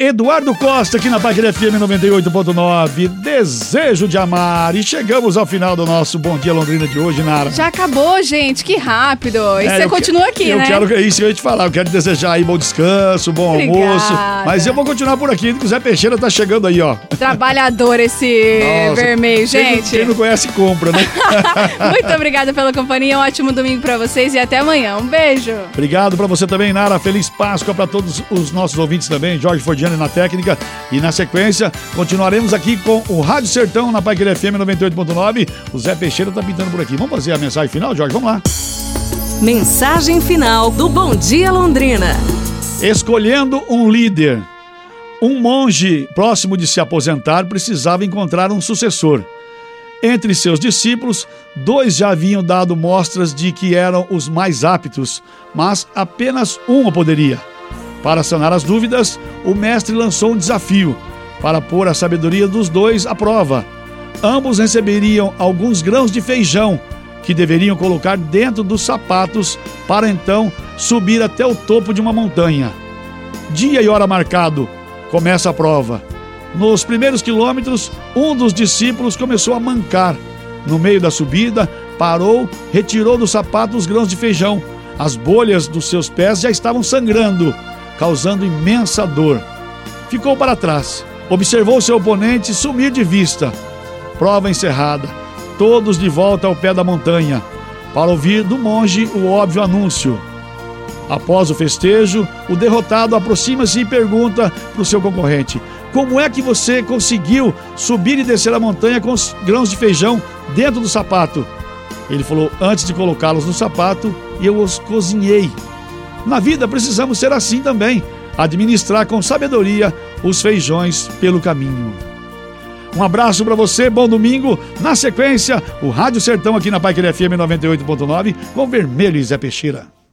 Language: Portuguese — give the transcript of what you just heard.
Eduardo Costa aqui na Página FM 98.9. Desejo de amar. E chegamos ao final do nosso Bom Dia Londrina de hoje, Nara. Já acabou, gente. Que rápido. E é, você continua que, aqui, eu né? Quero, é isso que eu ia te falar. Eu quero desejar aí bom descanso, bom Obrigada. almoço. Mas eu vou continuar por aqui. O Zé Peixeira tá chegando aí, ó. Trabalhador esse Nossa, vermelho, gente. Quem não, conhece, compra, né? Muito obrigada pela companhia. Um ótimo domingo para vocês e até amanhã. Um beijo. Obrigado para você também, Nara. Feliz Páscoa para todos os nossos ouvintes também. Jorge Fordiano na técnica. E na sequência, continuaremos aqui com o Rádio Sertão na Paiqueira FM 98.9. O Zé Peixeira tá pintando por aqui. Vamos fazer a mensagem final, Jorge? Vamos lá. Mensagem final do Bom Dia Londrina. Escolhendo um líder. Um monge próximo de se aposentar precisava encontrar um sucessor. Entre seus discípulos, dois já haviam dado mostras de que eram os mais aptos, mas apenas um poderia. Para sanar as dúvidas, o mestre lançou um desafio para pôr a sabedoria dos dois à prova. Ambos receberiam alguns grãos de feijão que deveriam colocar dentro dos sapatos para então subir até o topo de uma montanha. Dia e hora marcado, começa a prova. Nos primeiros quilômetros, um dos discípulos começou a mancar. No meio da subida, parou, retirou do sapato os grãos de feijão. As bolhas dos seus pés já estavam sangrando causando imensa dor. Ficou para trás, observou seu oponente sumir de vista. Prova encerrada, todos de volta ao pé da montanha, para ouvir do monge o óbvio anúncio. Após o festejo, o derrotado aproxima-se e pergunta para o seu concorrente: Como é que você conseguiu subir e descer a montanha com os grãos de feijão dentro do sapato? Ele falou: Antes de colocá-los no sapato, eu os cozinhei na vida precisamos ser assim também, administrar com sabedoria os feijões pelo caminho. Um abraço para você, bom domingo. Na sequência, o Rádio Sertão aqui na Pai FM 98.9 com Vermelho e Zé Peixeira.